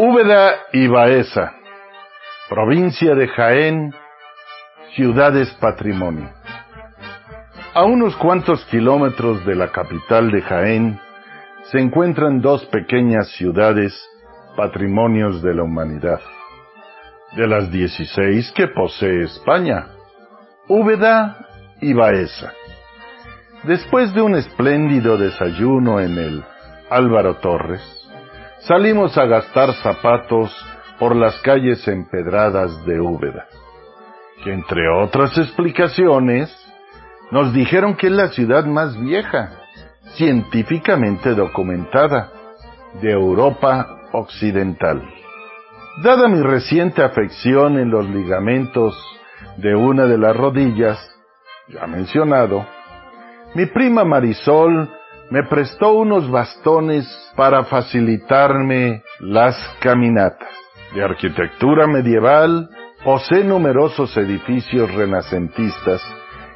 Úbeda y Baeza, provincia de Jaén, ciudades patrimonio. A unos cuantos kilómetros de la capital de Jaén se encuentran dos pequeñas ciudades patrimonios de la humanidad, de las 16 que posee España, Úbeda y Baeza. Después de un espléndido desayuno en el Álvaro Torres, salimos a gastar zapatos por las calles empedradas de Úbeda, que entre otras explicaciones, nos dijeron que es la ciudad más vieja, científicamente documentada, de Europa Occidental. Dada mi reciente afección en los ligamentos de una de las rodillas, ya mencionado, mi prima Marisol me prestó unos bastones para facilitarme las caminatas. De arquitectura medieval, posee numerosos edificios renacentistas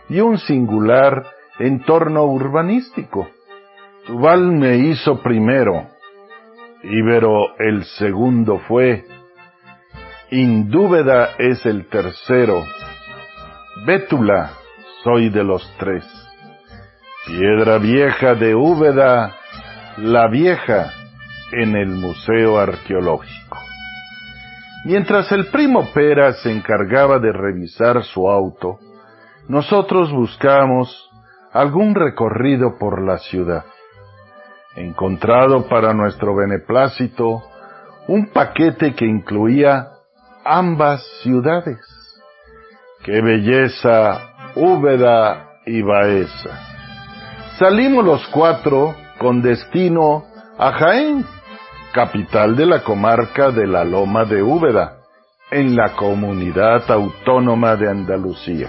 y un singular entorno urbanístico. Tubal me hizo primero, Ibero el segundo fue, Indúbeda es el tercero, Bétula soy de los tres. Piedra vieja de Úbeda, la vieja en el Museo Arqueológico. Mientras el primo Pera se encargaba de revisar su auto, nosotros buscamos algún recorrido por la ciudad. Encontrado para nuestro beneplácito un paquete que incluía ambas ciudades. ¡Qué belleza! Úbeda y Baeza. Salimos los cuatro con destino a Jaén, capital de la comarca de la Loma de Úbeda, en la comunidad autónoma de Andalucía,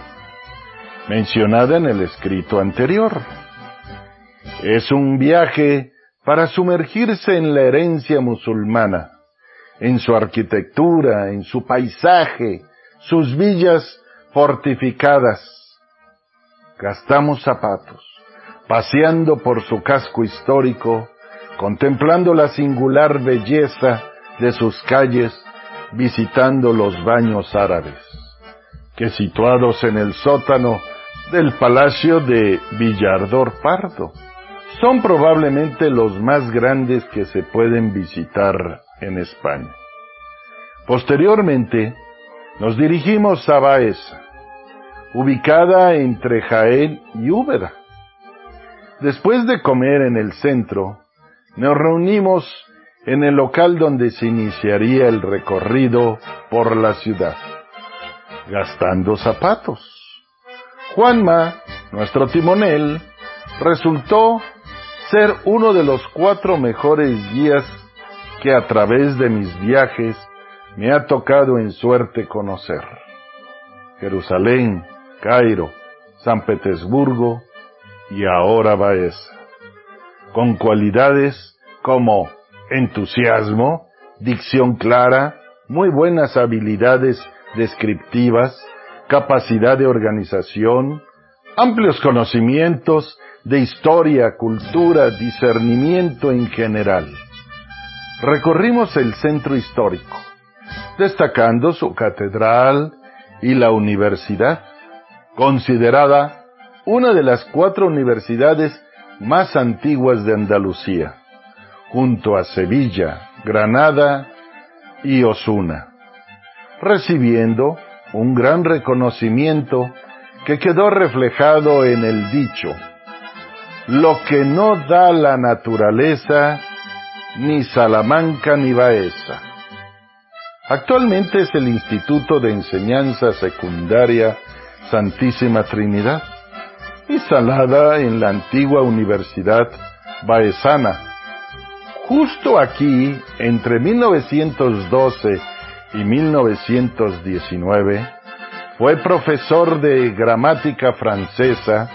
mencionada en el escrito anterior. Es un viaje para sumergirse en la herencia musulmana, en su arquitectura, en su paisaje, sus villas fortificadas. Gastamos zapatos paseando por su casco histórico, contemplando la singular belleza de sus calles, visitando los baños árabes, que situados en el sótano del Palacio de Villardor Pardo, son probablemente los más grandes que se pueden visitar en España. Posteriormente, nos dirigimos a Baeza, ubicada entre Jaén y Úbeda, Después de comer en el centro, nos reunimos en el local donde se iniciaría el recorrido por la ciudad, gastando zapatos. Juanma, nuestro timonel, resultó ser uno de los cuatro mejores guías que a través de mis viajes me ha tocado en suerte conocer. Jerusalén, Cairo, San Petersburgo, y ahora Baeza, con cualidades como entusiasmo, dicción clara, muy buenas habilidades descriptivas, capacidad de organización, amplios conocimientos de historia, cultura, discernimiento en general. Recorrimos el centro histórico, destacando su catedral y la universidad, considerada una de las cuatro universidades más antiguas de Andalucía, junto a Sevilla, Granada y Osuna, recibiendo un gran reconocimiento que quedó reflejado en el dicho, lo que no da la naturaleza, ni Salamanca ni Baeza. Actualmente es el Instituto de Enseñanza Secundaria Santísima Trinidad, instalada en la antigua Universidad Baezana, Justo aquí, entre 1912 y 1919, fue profesor de gramática francesa,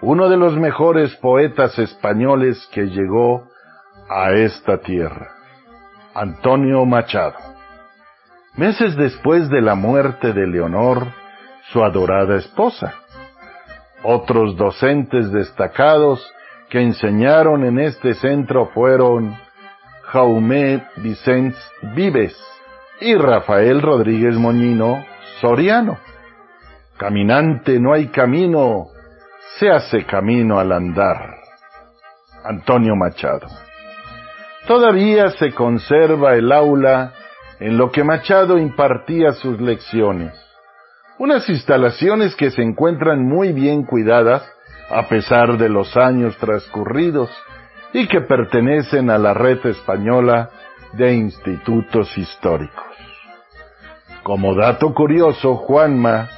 uno de los mejores poetas españoles que llegó a esta tierra, Antonio Machado. Meses después de la muerte de Leonor, su adorada esposa. Otros docentes destacados que enseñaron en este centro fueron Jaume Vicens Vives y Rafael Rodríguez Moñino Soriano. Caminante no hay camino, se hace camino al andar. Antonio Machado. Todavía se conserva el aula en lo que Machado impartía sus lecciones. Unas instalaciones que se encuentran muy bien cuidadas a pesar de los años transcurridos y que pertenecen a la red española de institutos históricos. Como dato curioso, Juanma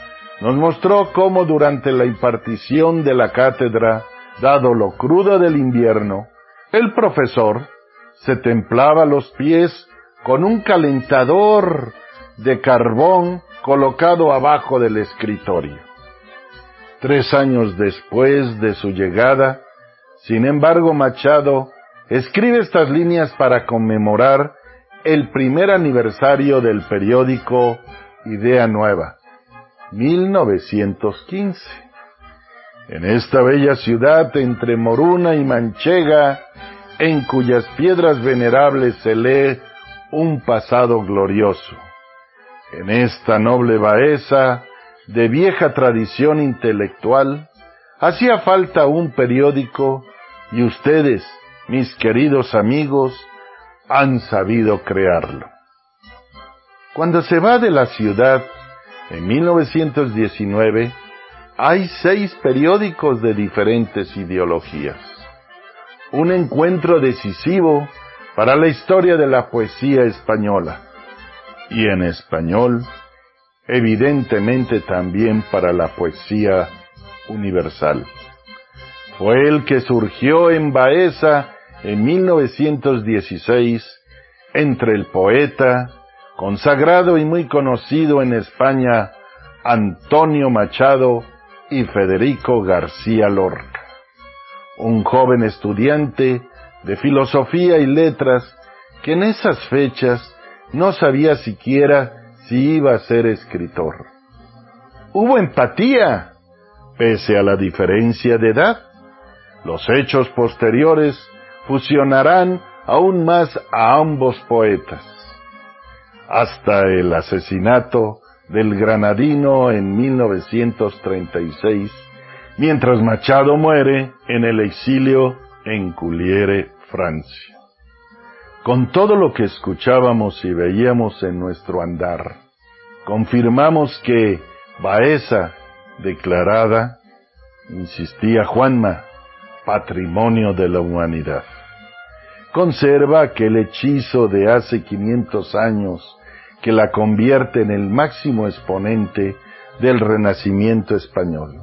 nos mostró cómo durante la impartición de la cátedra, dado lo crudo del invierno, el profesor se templaba los pies con un calentador de carbón colocado abajo del escritorio. Tres años después de su llegada, sin embargo, Machado escribe estas líneas para conmemorar el primer aniversario del periódico Idea Nueva, 1915. En esta bella ciudad entre Moruna y Manchega, en cuyas piedras venerables se lee un pasado glorioso. En esta noble Baeza, de vieja tradición intelectual, hacía falta un periódico y ustedes, mis queridos amigos, han sabido crearlo. Cuando se va de la ciudad, en 1919, hay seis periódicos de diferentes ideologías. Un encuentro decisivo para la historia de la poesía española. Y en español, evidentemente también para la poesía universal. Fue el que surgió en Baeza en 1916 entre el poeta, consagrado y muy conocido en España, Antonio Machado y Federico García Lorca. Un joven estudiante de filosofía y letras que en esas fechas no sabía siquiera si iba a ser escritor. Hubo empatía, pese a la diferencia de edad. Los hechos posteriores fusionarán aún más a ambos poetas. Hasta el asesinato del granadino en 1936, mientras Machado muere en el exilio en Culiere, Francia. Con todo lo que escuchábamos y veíamos en nuestro andar, confirmamos que Baeza, declarada, insistía Juanma, patrimonio de la humanidad. Conserva aquel hechizo de hace 500 años que la convierte en el máximo exponente del renacimiento español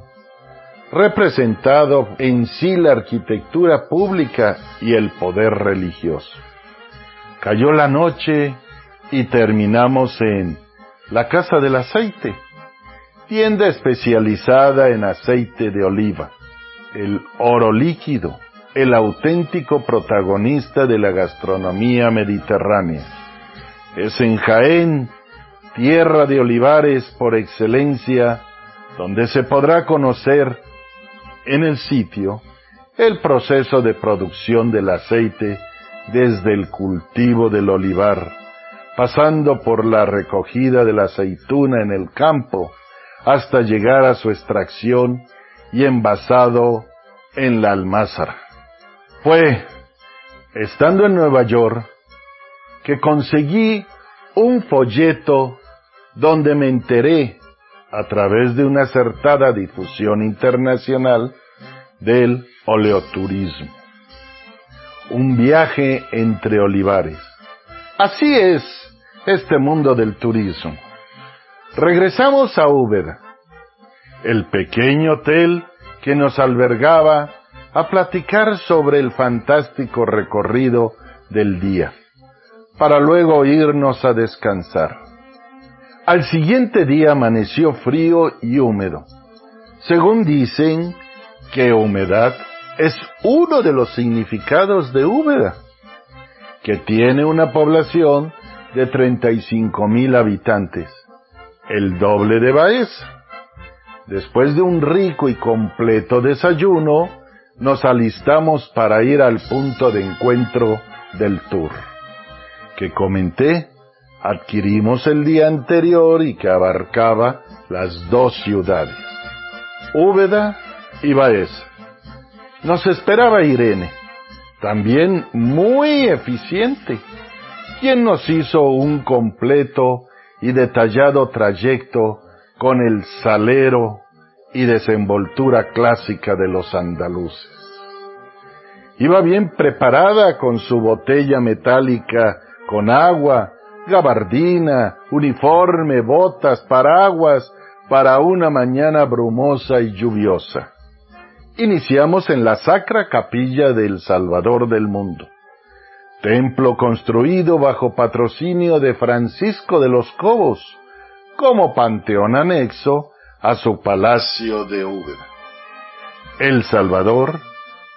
representado en sí la arquitectura pública y el poder religioso. Cayó la noche y terminamos en la Casa del Aceite, tienda especializada en aceite de oliva, el oro líquido, el auténtico protagonista de la gastronomía mediterránea. Es en Jaén, tierra de olivares por excelencia, donde se podrá conocer en el sitio el proceso de producción del aceite desde el cultivo del olivar, pasando por la recogida de la aceituna en el campo, hasta llegar a su extracción y envasado en la almázara. Fue, estando en Nueva York, que conseguí un folleto donde me enteré a través de una acertada difusión internacional del oleoturismo. Un viaje entre olivares. Así es este mundo del turismo. Regresamos a Úbeda, el pequeño hotel que nos albergaba a platicar sobre el fantástico recorrido del día, para luego irnos a descansar. Al siguiente día amaneció frío y húmedo. Según dicen que humedad es uno de los significados de Úbeda, que tiene una población de 35 mil habitantes, el doble de Baeza. Después de un rico y completo desayuno, nos alistamos para ir al punto de encuentro del tour, que comenté, adquirimos el día anterior y que abarcaba las dos ciudades, Úbeda y Baeza. Nos esperaba Irene, también muy eficiente, quien nos hizo un completo y detallado trayecto con el salero y desenvoltura clásica de los andaluces. Iba bien preparada con su botella metálica, con agua, gabardina, uniforme, botas, paraguas, para una mañana brumosa y lluviosa. Iniciamos en la sacra capilla del Salvador del Mundo, templo construido bajo patrocinio de Francisco de los Cobos, como panteón anexo a su palacio de Úbeda. El Salvador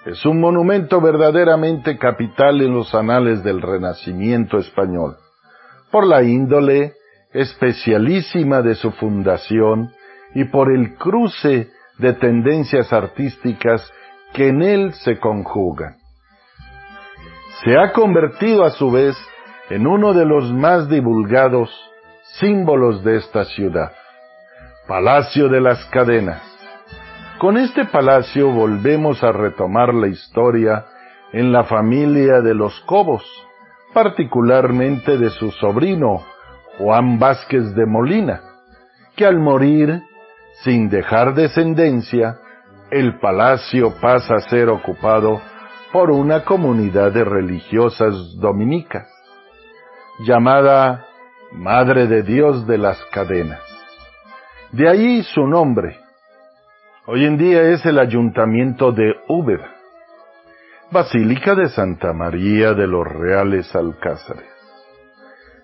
es un monumento verdaderamente capital en los anales del Renacimiento español, por la índole especialísima de su fundación y por el cruce de tendencias artísticas que en él se conjugan. Se ha convertido a su vez en uno de los más divulgados símbolos de esta ciudad, Palacio de las Cadenas. Con este palacio volvemos a retomar la historia en la familia de los Cobos, particularmente de su sobrino, Juan Vázquez de Molina, que al morir, sin dejar descendencia, el palacio pasa a ser ocupado por una comunidad de religiosas dominicas, llamada Madre de Dios de las Cadenas. De ahí su nombre. Hoy en día es el ayuntamiento de Úbeda, Basílica de Santa María de los Reales Alcázares.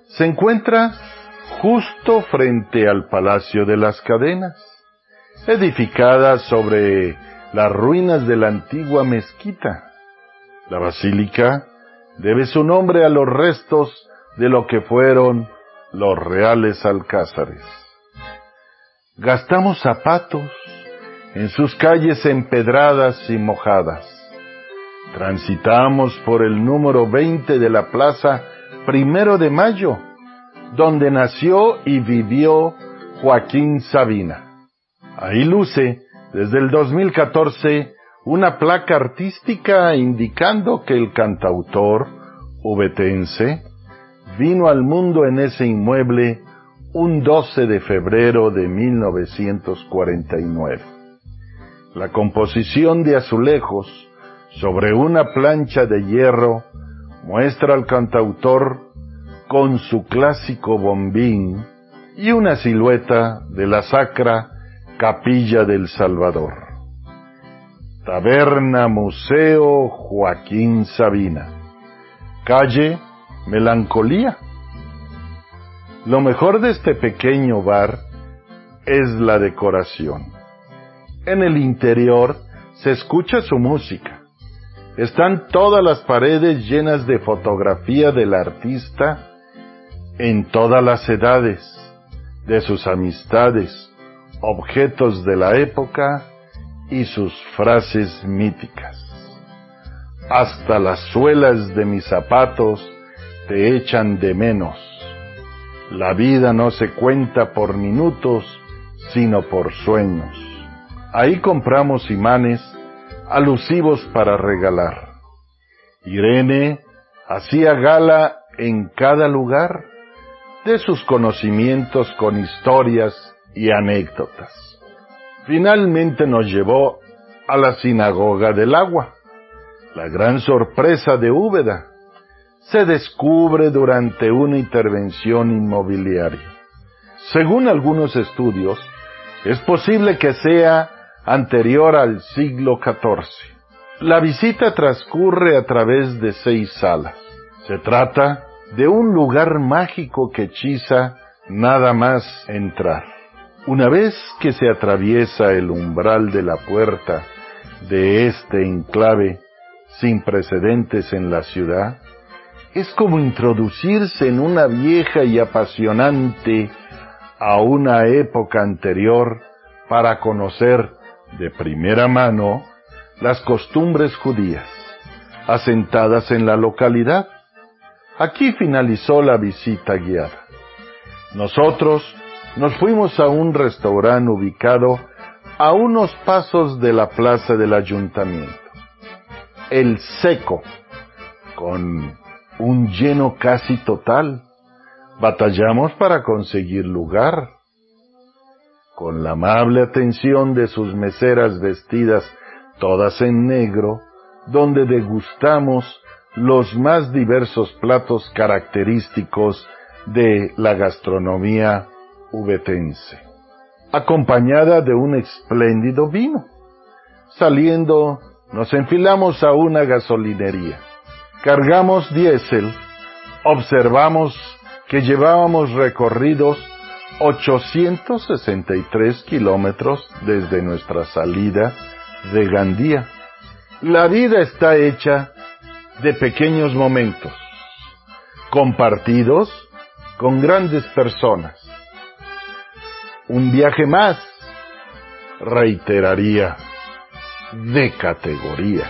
Se encuentra justo frente al Palacio de las Cadenas, edificada sobre las ruinas de la antigua mezquita. La basílica debe su nombre a los restos de lo que fueron los reales alcázares. Gastamos zapatos en sus calles empedradas y mojadas. Transitamos por el número 20 de la plaza primero de mayo, donde nació y vivió Joaquín Sabina. Ahí luce, desde el 2014, una placa artística indicando que el cantautor ubetense vino al mundo en ese inmueble un 12 de febrero de 1949. La composición de azulejos sobre una plancha de hierro muestra al cantautor con su clásico bombín y una silueta de la sacra Capilla del Salvador. Taberna Museo Joaquín Sabina. Calle melancolía. Lo mejor de este pequeño bar es la decoración. En el interior se escucha su música. Están todas las paredes llenas de fotografía del artista en todas las edades, de sus amistades, objetos de la época y sus frases míticas. Hasta las suelas de mis zapatos te echan de menos. La vida no se cuenta por minutos, sino por sueños. Ahí compramos imanes alusivos para regalar. Irene hacía gala en cada lugar de sus conocimientos con historias y anécdotas. Finalmente nos llevó a la sinagoga del agua, la gran sorpresa de Úbeda, se descubre durante una intervención inmobiliaria. Según algunos estudios, es posible que sea anterior al siglo XIV. La visita transcurre a través de seis salas. Se trata de un lugar mágico que hechiza nada más entrar. Una vez que se atraviesa el umbral de la puerta de este enclave sin precedentes en la ciudad, es como introducirse en una vieja y apasionante a una época anterior para conocer de primera mano las costumbres judías asentadas en la localidad. Aquí finalizó la visita guiada. Nosotros nos fuimos a un restaurante ubicado a unos pasos de la plaza del ayuntamiento. El Seco, con un lleno casi total. Batallamos para conseguir lugar. Con la amable atención de sus meseras vestidas todas en negro, donde degustamos los más diversos platos característicos de la gastronomía ubetense, acompañada de un espléndido vino. Saliendo, nos enfilamos a una gasolinería. Cargamos diésel, observamos que llevábamos recorridos 863 kilómetros desde nuestra salida de Gandía. La vida está hecha de pequeños momentos, compartidos con grandes personas. Un viaje más, reiteraría, de categoría.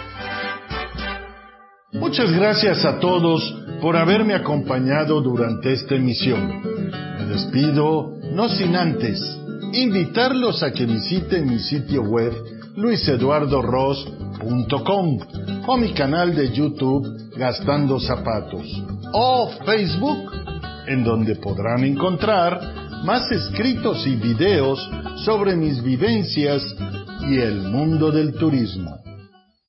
Muchas gracias a todos por haberme acompañado durante esta emisión. Me despido, no sin antes, invitarlos a que visiten mi sitio web luiseduardoros.com o mi canal de YouTube Gastando Zapatos o Facebook, en donde podrán encontrar más escritos y videos sobre mis vivencias y el mundo del turismo.